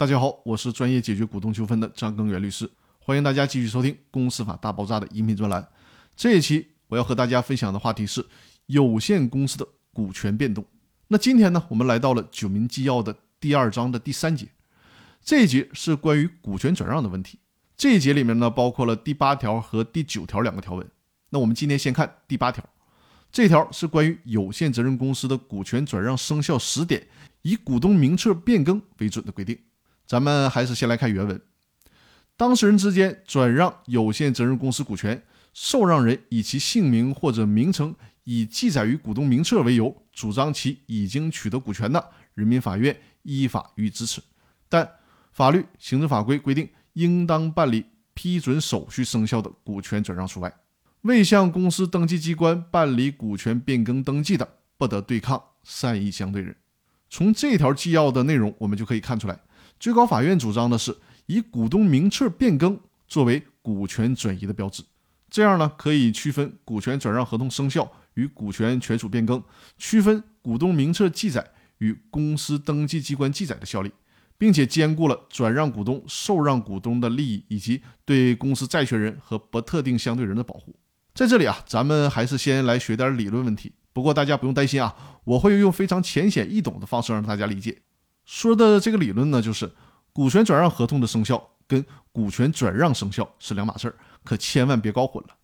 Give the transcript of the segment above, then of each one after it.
大家好，我是专业解决股东纠纷的张根源律师，欢迎大家继续收听《公司法大爆炸》的音频专栏。这一期我要和大家分享的话题是有限公司的股权变动。那今天呢，我们来到了《九民纪要》的第二章的第三节，这一节是关于股权转让的问题。这一节里面呢，包括了第八条和第九条两个条文。那我们今天先看第八条，这条是关于有限责任公司的股权转让生效时点以股东名册变更为准的规定。咱们还是先来看原文。当事人之间转让有限责任公司股权，受让人以其姓名或者名称已记载于股东名册为由，主张其已经取得股权的，人民法院依法予以支持。但法律、行政法规规定，应当办理批准手续生效的股权转让除外。未向公司登记机关办理股权变更登记的，不得对抗善意相对人。从这条纪要的内容，我们就可以看出来。最高法院主张的是以股东名册变更作为股权转移的标志，这样呢可以区分股权转让合同生效与股权权属变更，区分股东名册记载与公司登记机关记载的效力，并且兼顾了转让股东、受让股东的利益以及对公司债权人和不特定相对人的保护。在这里啊，咱们还是先来学点理论问题。不过大家不用担心啊，我会用非常浅显易懂的方式让大家理解。说的这个理论呢，就是股权转让合同的生效跟股权转让生效是两码事儿，可千万别搞混了。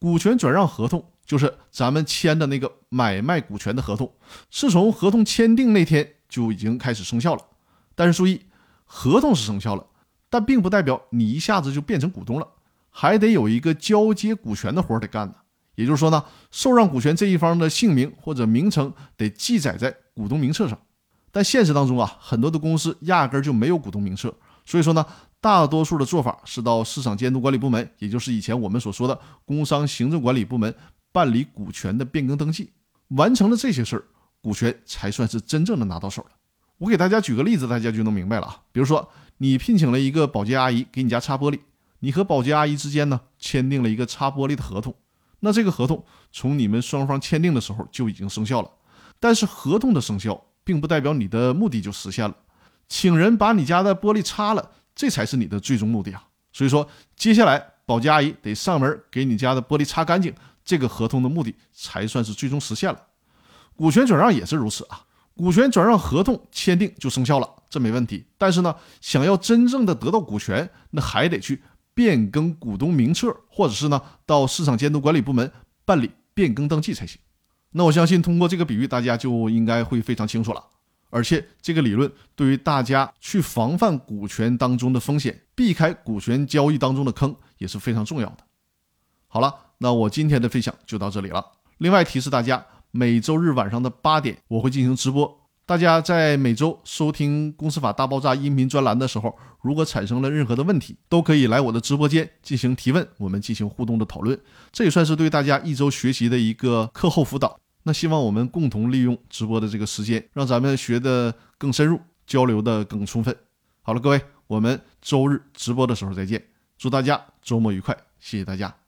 股权转让合同就是咱们签的那个买卖股权的合同，是从合同签订那天就已经开始生效了。但是注意，合同是生效了，但并不代表你一下子就变成股东了，还得有一个交接股权的活得干呢。也就是说呢，受让股权这一方的姓名或者名称得记载在股东名册上。但现实当中啊，很多的公司压根儿就没有股东名册，所以说呢，大多数的做法是到市场监督管理部门，也就是以前我们所说的工商行政管理部门办理股权的变更登记。完成了这些事儿，股权才算是真正的拿到手了。我给大家举个例子，大家就能明白了啊。比如说，你聘请了一个保洁阿姨给你家擦玻璃，你和保洁阿姨之间呢签订了一个擦玻璃的合同，那这个合同从你们双方签订的时候就已经生效了，但是合同的生效。并不代表你的目的就实现了，请人把你家的玻璃擦了，这才是你的最终目的啊。所以说，接下来保洁阿姨得上门给你家的玻璃擦干净，这个合同的目的才算是最终实现了。股权转让也是如此啊，股权转让合同签订就生效了，这没问题。但是呢，想要真正的得到股权，那还得去变更股东名册，或者是呢到市场监督管理部门办理变更登记才行。那我相信通过这个比喻，大家就应该会非常清楚了。而且这个理论对于大家去防范股权当中的风险，避开股权交易当中的坑也是非常重要的。好了，那我今天的分享就到这里了。另外提示大家，每周日晚上的八点我会进行直播。大家在每周收听《公司法大爆炸》音频专栏的时候，如果产生了任何的问题，都可以来我的直播间进行提问，我们进行互动的讨论。这也算是对大家一周学习的一个课后辅导。那希望我们共同利用直播的这个时间，让咱们学的更深入，交流的更充分。好了，各位，我们周日直播的时候再见，祝大家周末愉快，谢谢大家。